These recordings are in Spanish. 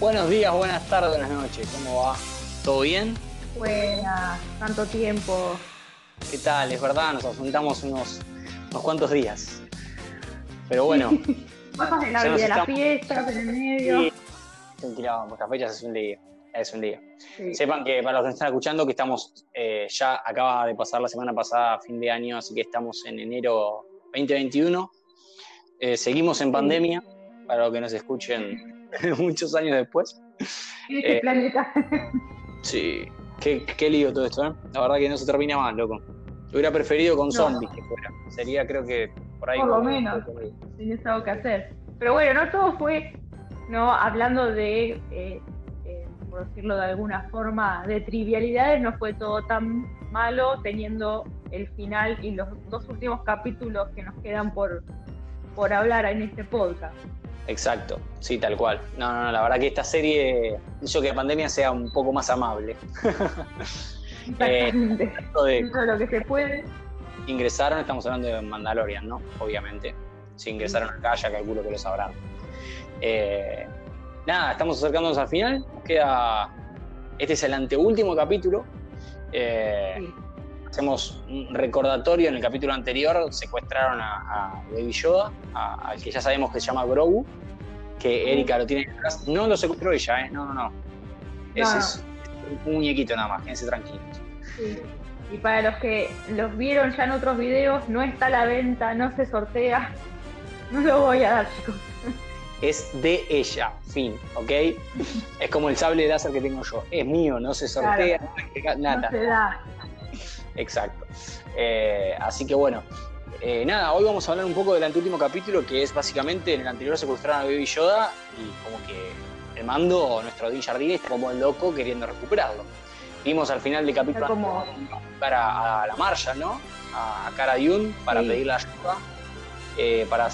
Buenos días, buenas tardes, buenas noches. ¿Cómo va? ¿Todo bien? Buenas, tanto tiempo. ¿Qué tal? Es verdad, nos ausentamos unos, unos cuantos días. Pero bueno. Cosas de la vida, las fiestas en el medio. Sí. Fechas es un día. Es un día. Sepan que para los que están escuchando que estamos, eh, ya acaba de pasar la semana pasada, fin de año, así que estamos en enero 2021. Eh, seguimos en pandemia, para los que nos escuchen muchos años después. Este eh, planeta. Sí, qué, qué, lío todo esto, ¿eh? La verdad que no se termina más, loco. hubiera preferido con zombies que fuera. Sería, creo que por ahí. Por lo menos, tienes algo que hacer. Pero bueno, no todo fue, no hablando de, eh, eh, por decirlo de alguna forma, de trivialidades, no fue todo tan malo teniendo el final y los dos últimos capítulos que nos quedan por, por hablar en este podcast. Exacto, sí, tal cual. No, no, no, la verdad que esta serie hizo que la pandemia sea un poco más amable. eh, de lo que se puede. Ingresaron, estamos hablando de Mandalorian, ¿no? Obviamente. Si ingresaron acá, ya calculo que lo sabrán. Eh, nada, estamos acercándonos al final. queda. Este es el anteúltimo capítulo. Eh, hacemos un recordatorio, en el capítulo anterior secuestraron a, Baby Yoda, al que ya sabemos que se llama Grogu, que Erika lo tiene atrás. No lo secuestró ella, ¿eh? No, no, no. Ese es un muñequito nada más, quédense tranquilos. Y para los que los vieron ya en otros videos, no está a la venta, no se sortea. No lo voy a dar, chicos. Es de ella, fin, ¿ok? es como el sable de láser que tengo yo. Es mío, no se sortea, nada. No se da. Exacto. Eh, así que bueno, eh, nada, hoy vamos a hablar un poco del anteúltimo capítulo, que es básicamente en el anterior secuestraron a Baby Yoda y como que el mando, nuestro Din Jardín, está como el loco queriendo recuperarlo. Vimos al final del capítulo como... a, la Marshall, ¿no? A, Cara Dune para pedirle ayuda, eh, para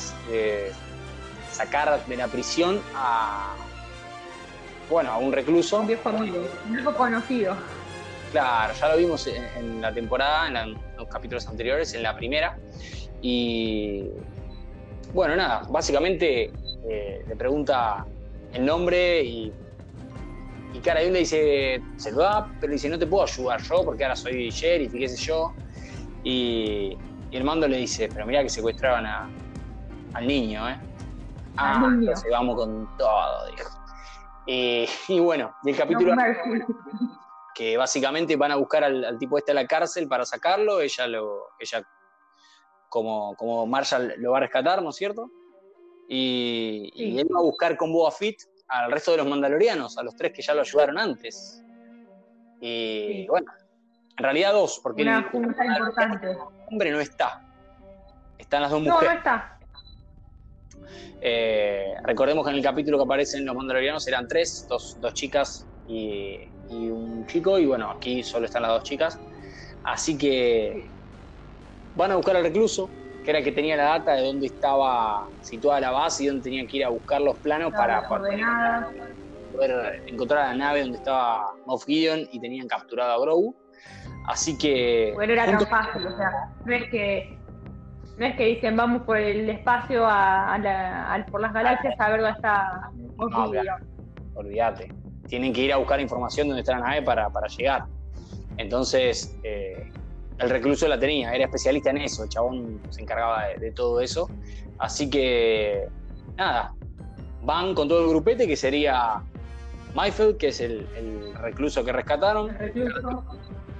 sacar de la prisión a, bueno, a un recluso. Un viejo amigo, un viejo conocido. Claro, ya lo vimos en, la temporada, en, los capítulos anteriores, en la primera. Y bueno, nada, básicamente eh, le pregunta el nombre y, y Cara le dice, se lo da, pero dice, no te puedo ayudar yo porque ahora soy sheriff y qué sé yo. Y, el mando le dice, pero mira que secuestraban al niño, ¿eh? Ah, entonces vamos con todo, dijo. Y, y bueno, y el capítulo que básicamente van a buscar al, tipo este a la cárcel para sacarlo, ella lo, ella como, como Marshall lo va a rescatar, ¿no es cierto? Y, él va a buscar con Boba Fett al resto de los mandalorianos, a los tres que ya lo ayudaron antes. Y bueno, en realidad dos, porque Una junta importante. hombre no está. Están las dos mujeres. No, no está. Eh, recordemos que en el capítulo que aparecen los mandalorianos eran tres, dos, dos chicas y, un chico, y bueno, aquí solo están las dos chicas. Así que van a buscar al recluso, que era el que tenía la data de dónde estaba situada la base y dónde tenían que ir a buscar los planos para, poder encontrar a la nave donde estaba Moff Gideon y tenían capturado a Grogu. Así que. Bueno, era tan fácil, o sea, no es que. No es que dicen vamos por el espacio a, por las galaxias a ver dónde está Moff Gideon. Olvídate tienen que ir a buscar información donde está la nave para, llegar. Entonces, eh, el recluso la tenía, era especialista en eso, el chabón se encargaba de, todo eso. Así que, nada, van con todo el grupete que sería Mayfield, que es el, recluso que rescataron,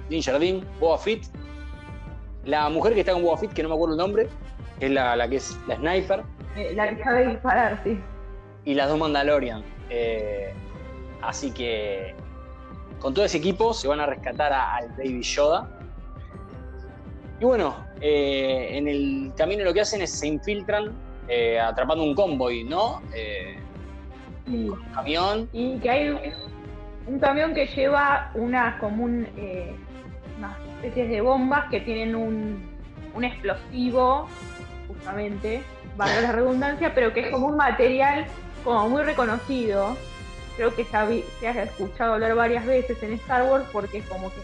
Din Jardín, Boba Fett, la mujer que está con Boba Fett, que no me acuerdo el nombre, es la, que es la sniper. Eh, la que sabe disparar, sí. Y las dos Mandalorian. Eh, Así que con todo ese equipo se van a rescatar al Baby Yoda. Y bueno, eh, en el camino lo que hacen es se infiltran eh, atrapando un convoy, ¿no? Eh, un camión. Y que hay un, camión que lleva una común unas especies de bombas que tienen un, un explosivo, justamente, valga la redundancia, pero que es como un material como muy reconocido creo que se ha escuchado hablar varias veces en Star Wars porque es como que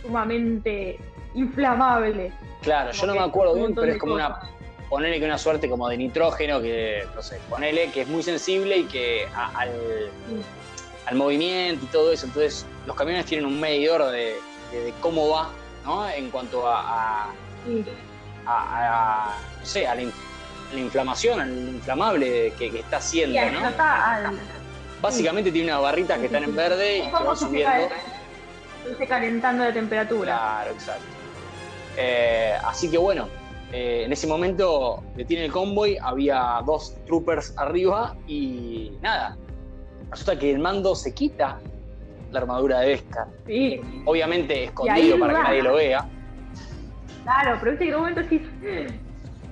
sumamente inflamable. Claro, yo no me acuerdo bien, pero es como una ponele que una suerte como de nitrógeno que no sé, ponele que es muy sensible y que al al movimiento y todo eso. Entonces, los camiones tienen un medidor de, cómo va, ¿no? En cuanto a, a, no sé, a la, inflamación, al inflamable que, está haciendo, ¿no? Básicamente tiene unas barritas que están en verde y que van subiendo. Se calentando de temperatura. Claro, exacto. Eh, así que bueno, eh, en ese momento detiene el convoy, había dos troopers arriba y nada. Resulta que el mando se quita la armadura de Vesca. Sí. Obviamente escondido para que nadie lo vea. Claro, pero viste que en un momento sí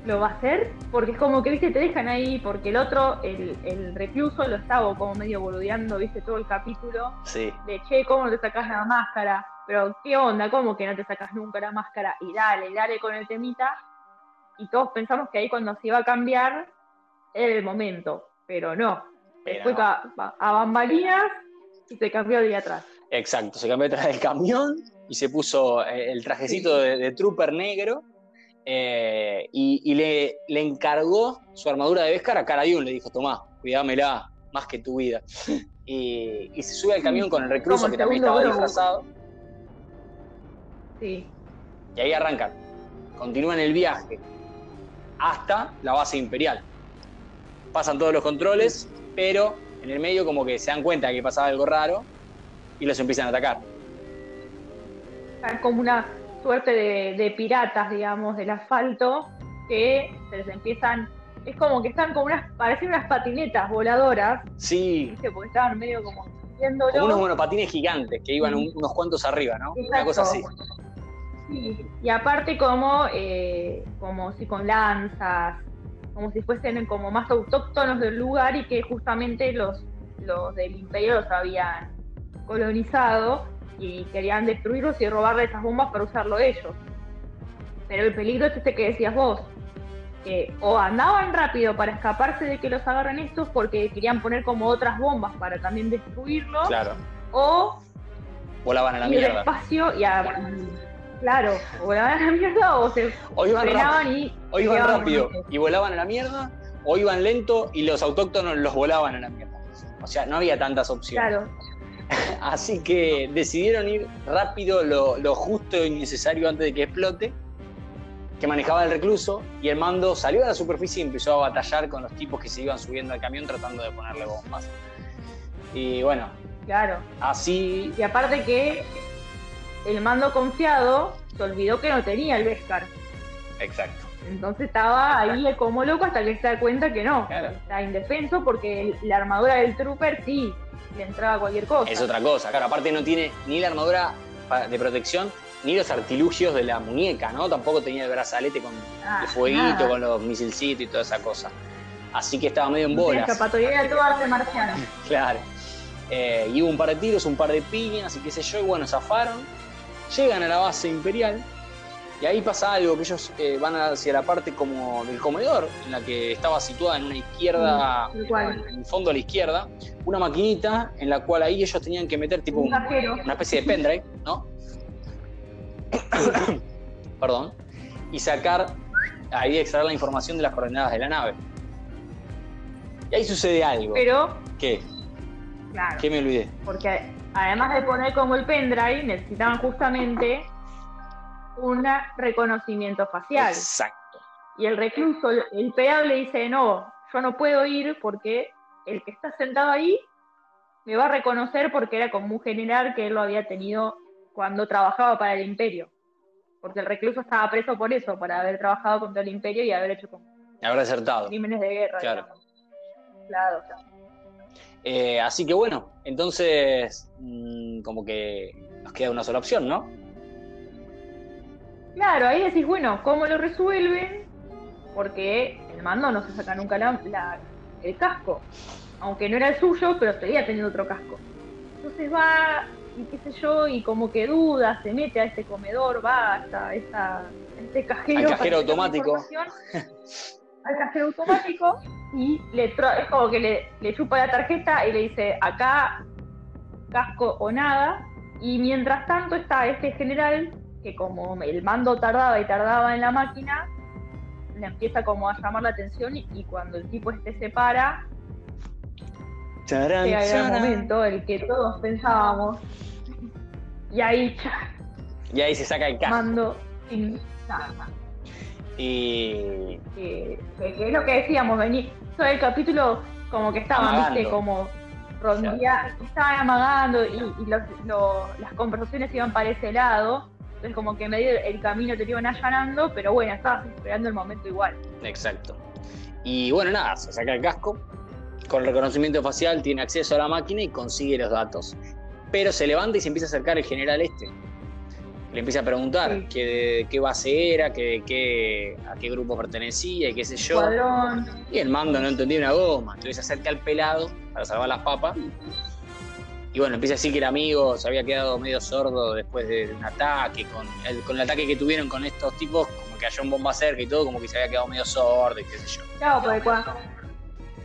lo va a hacer, porque es como que viste te dejan ahí, porque el otro, el, recluso, lo estaba como medio boludeando, viste, todo el capítulo. Sí. De che, ¿cómo no te sacas la máscara? Pero, ¿qué onda? ¿Cómo que no te sacas nunca la máscara? Y dale, dale con el temita y todos pensamos que ahí cuando se iba a cambiar era el momento, pero no. Después A, bambalinas y se cambió de atrás. Exacto, se cambió detrás del camión y se puso eh, el trajecito de, trooper negro eh, y, le, le, encargó su armadura de Beskar a Carayun, le dijo, tomá, cuidámela más que tu vida. Y, se sube al camión con el recluso que también estaba disfrazado. Sí. Y ahí arrancan. Continúan el viaje hasta la base imperial. Pasan todos los controles, pero en el medio como que se dan cuenta que pasaba algo raro y los empiezan a atacar. Como una suerte de, piratas, digamos, del asfalto, que se les empiezan es como que están como unas, parecen unas patinetas voladoras. Sí. Porque estaban medio como Como unos monopatines gigantes que iban unos cuantos arriba, ¿no? Una cosa así. Y aparte como, eh, como si con lanzas, como si fuesen como más autóctonos del lugar y que justamente los, los del imperio los habían colonizado y querían destruirlos y robarle esas bombas para usarlo ellos. Pero el peligro es este que decías vos, que o andaban rápido para escaparse de que los agarren estos porque querían poner como otras bombas para también destruirlos, claro. o volaban a la mierda. despacio y a, Claro, o volaban a la mierda o se o iban y. O iban rápido y volaban a la mierda, o iban lento y los autóctonos los volaban a la mierda. O sea, no había tantas opciones. Claro. Así que decidieron ir rápido, lo, justo y necesario antes de que explote, que manejaba el recluso, y el mando salió a la superficie y empezó a batallar con los tipos que se iban subiendo al camión tratando de ponerle bombas. Y bueno. Claro. Así. Y aparte que el mando confiado se olvidó que no tenía el Vescar. Exacto. Entonces estaba ahí como loco hasta que se da cuenta que no. Está indefenso porque la armadura del trooper sí le entraba cualquier cosa. Es otra cosa, claro. Aparte no tiene ni la armadura de protección ni los artilugios de la muñeca, ¿no? Tampoco tenía el brazalete con ah, el fueguito, con los misilcitos y toda esa cosa. Así que estaba medio en bolas. Escapatoria de todo arte marciano. claro. Eh, y hubo un par de tiros, un par de piñas y qué sé yo, y bueno, zafaron llegan a la base imperial y ahí pasa algo, que ellos eh, van hacia la parte como del comedor, en la que estaba situada en una izquierda, mm, en el fondo a la izquierda, una maquinita en la cual ahí ellos tenían que meter tipo una especie de pendrive, ¿no? Perdón. Y sacar, ahí extraer la información de las coordenadas de la nave. Y ahí sucede algo. Pero... ¿Qué? Claro. ¿Qué me olvidé? Porque además de poner como el pendrive, necesitaban justamente un reconocimiento facial. Exacto. Y el recluso, el PA le dice, no, yo no puedo ir porque el que está sentado ahí me va a reconocer porque era como un general que él lo había tenido cuando trabajaba para el imperio. Porque el recluso estaba preso por eso, para haber trabajado contra el imperio y haber hecho como haber acertado. crímenes de guerra. Claro. Claro, claro. Eh, así que bueno, entonces mm, como que nos queda una sola opción, ¿no? Claro, ahí decís, bueno, ¿cómo lo resuelven? Porque el mando no se saca nunca el casco. Aunque no era el suyo, pero seguía teniendo otro casco. Entonces va, y qué sé yo, y como que duda, se mete a este comedor, va hasta esta, este cajero. Al cajero automático. Al cajero automático y le es como que le, le chupa la tarjeta y le dice acá casco o nada. Y mientras tanto está este general que como el mando tardaba y tardaba en la máquina, le empieza como a llamar la atención y, cuando el tipo este se para, llega el momento, el que todos pensábamos. Y ahí, y ahí se saca el casco. Mando sin Y. Que, es lo que decíamos, vení. Todo el capítulo, como que estaban, viste, como rondía, estaban amagando y, las conversaciones iban para ese lado. Entonces, como que medio el camino te iban allanando, pero bueno, estabas esperando el momento igual. Exacto. Y bueno, nada, se saca el casco. Con reconocimiento facial tiene acceso a la máquina y consigue los datos. Pero se levanta y se empieza a acercar el general este. Le empieza a preguntar qué, qué, base era, qué, qué, a qué grupo pertenecía y qué sé yo. Y el mando no entendía una goma. Entonces se acerca al pelado para salvar las papas. Y bueno, empieza a decir que el amigo se había quedado medio sordo después de un ataque, con el, con el ataque que tuvieron con estos tipos, como que haya un bomba cerca y todo, como que se había quedado medio sordo y qué sé yo. Claro, porque cuando,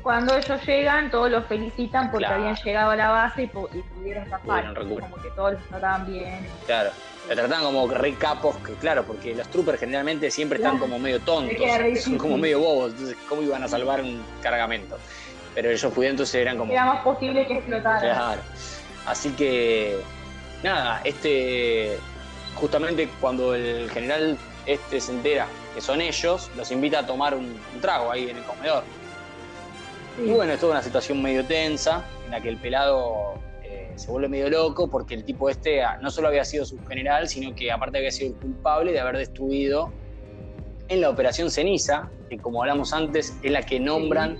cuando ellos llegan, todos los felicitan porque habían llegado a la base y, pudieron zafar. Como que todos los trataban bien. Claro. Lo trataban como re capos, que claro, porque los troopers generalmente siempre están como medio tontos, son como medio bobos, entonces ¿cómo iban a salvar un cargamento? Pero ellos pudieron, entonces eran como... Era más posible que explotaran. Claro. Así que, nada, este, justamente cuando el general este se entera que son ellos, los invita a tomar un, trago ahí en el comedor. Y bueno, es toda una situación medio tensa, en la que el pelado eh, se vuelve medio loco, porque el tipo este ah, no solo había sido su general, sino que aparte había sido el culpable de haber destruido en la Operación Ceniza, que como hablamos antes, es la que nombran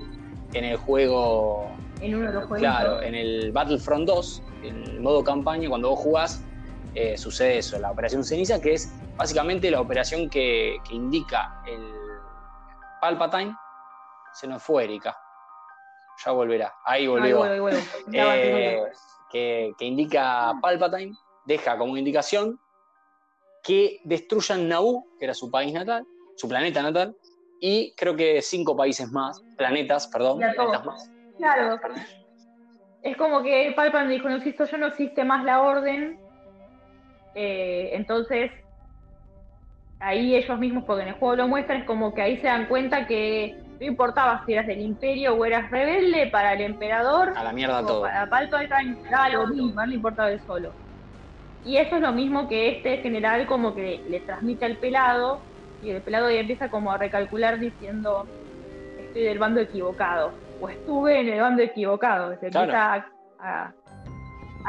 en el juego en uno de los juegos. Claro, en el Battlefront 2, en el modo campaña, cuando vos jugás, eh, sucede eso, la operación ceniza, que es básicamente la operación que, indica el Palpatine. Se nos fue Erika. Ya volverá. Ahí volvió. Eh, que, que, indica Palpatine, deja como indicación que destruyan Naboo, que era su país natal, su planeta natal, y creo que cinco países más, planetas, perdón, planetas más. Claro. Es como que Palpatine dijo, no existo yo, no existe más la orden. Eh, entonces, ahí ellos mismos, porque en el juego lo muestran, es como que ahí se dan cuenta que no importaba si eras del imperio o eras rebelde, para el emperador... A la mierda todo. Para Palpatine era lo mismo, no importaba el solo. Y eso es lo mismo que este general como que le transmite al pelado, y el pelado ya empieza como a recalcular diciendo, estoy del bando equivocado o estuve en el bando equivocado. Se empieza a,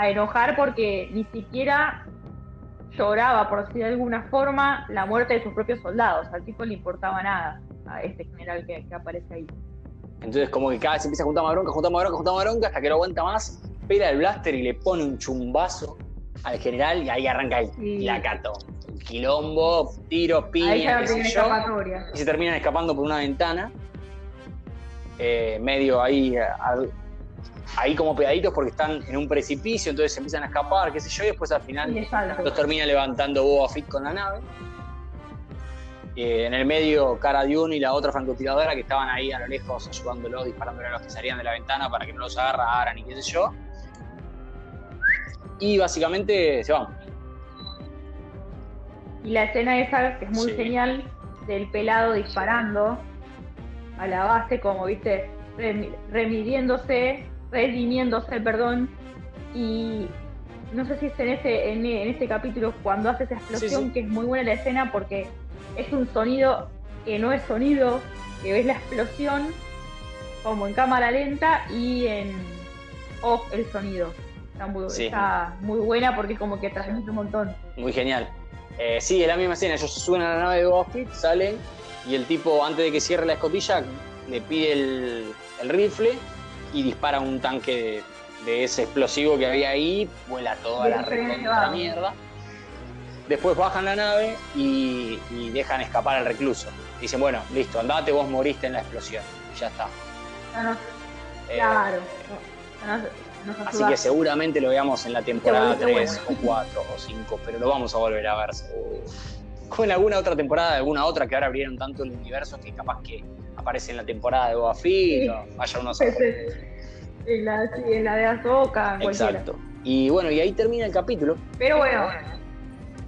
enojar porque ni siquiera lloraba, por decir de alguna forma, la muerte de sus propios soldados. Al tipo le importaba nada a este general que, aparece ahí. Entonces, como que cada vez empieza a juntar más bronca, juntar más bronca, juntar más bronca, hasta que no aguanta más, pela el blaster y le pone un chumbazo al general y ahí arranca el la cato. Quilombo, tiros, piña, qué sé yo. Y se terminan escapando por una ventana eh, medio ahí, ahí como pegaditos porque están en un precipicio, entonces se empiezan a escapar, qué sé yo, y después al final los termina levantando Boba Fett con la nave. Eh, en el medio, Cara Dune y la otra francotiradora que estaban ahí a lo lejos ayudándolos, disparándole a los que salían de la ventana para que no los agarraran y qué sé yo. Y básicamente se van. Y la escena esa, que es muy genial, del pelado disparando, a la base, como viste, remidiéndose, redimiéndose, perdón, y no sé si es en ese, en, este capítulo cuando hace esa explosión, que es muy buena la escena porque es un sonido que no es sonido, que ves la explosión como en cámara lenta y en off el sonido. Está muy, buena porque como que transmite un montón. Muy genial. Eh, sí, es la misma escena, ellos suben a la nave de Boba salen y el tipo, antes de que cierre la escotilla, le pide el, rifle y dispara un tanque de, ese explosivo que había ahí, vuela toda la la mierda. Después bajan la nave y, dejan escapar al recluso. Dicen, bueno, listo, andate, vos moriste en la explosión. Y ya está. Eh, claro. así que seguramente lo veamos en la temporada 3 o 4 o 5, pero lo vamos a volver a ver como en alguna otra temporada, alguna otra que ahora abrieron tanto el universo que capaz que aparece en la temporada de Boba Fett o vaya unos en la, sí, en la de Azoka. Exacto. Y bueno, y ahí termina el capítulo. Pero bueno,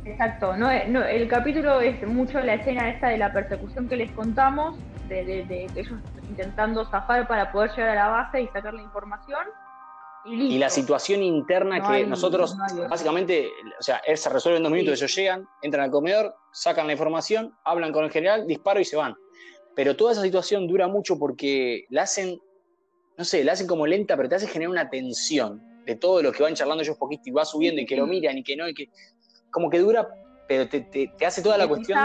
exacto. No, el capítulo es mucho la escena esta de la persecución que les contamos, de, ellos intentando zafar para poder llegar a la base y sacar la información. Y, la situación interna que nosotros, básicamente, o sea, él se resuelve en dos minutos, ellos llegan, entran al comedor, sacan la información, hablan con el general, disparo y se van. Pero toda esa situación dura mucho porque la hacen, no sé, la hacen como lenta, pero te hace generar una tensión de todo lo que van charlando ellos poquito y va subiendo y que lo miran y que no, y que como que dura pero te, te, hace toda la cuestión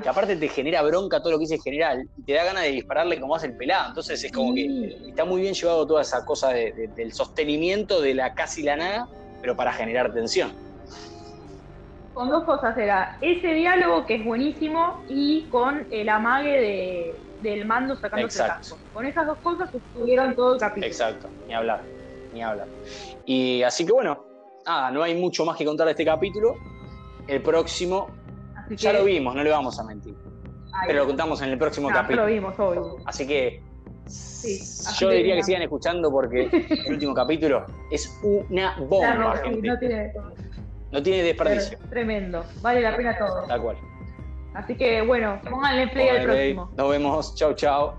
que aparte te genera bronca todo lo que dice el general y te da ganas de dispararle como hace el pelado. Entonces es como que está muy bien llevado toda esa cosa del sostenimiento de la casi la nada, pero para generar tensión. Con dos cosas era ese diálogo que es buenísimo y con el amague del mando sacándose el casco. Con esas dos cosas estuvieron todo el capítulo. Exacto, ni hablar, ni hablar. Y así que bueno, nada, no hay mucho más que contar de este capítulo el próximo. ya lo vimos, no le vamos a mentir. pero lo contamos en el próximo capítulo. lo vimos, obvio. Así que yo diría que, sigan escuchando porque el último capítulo es una bomba, gente. No tiene, no tiene desperdicio. Tremendo, vale la pena todo. Tal cual. Así que bueno, pónganle play al próximo. Nos vemos, chao, chao.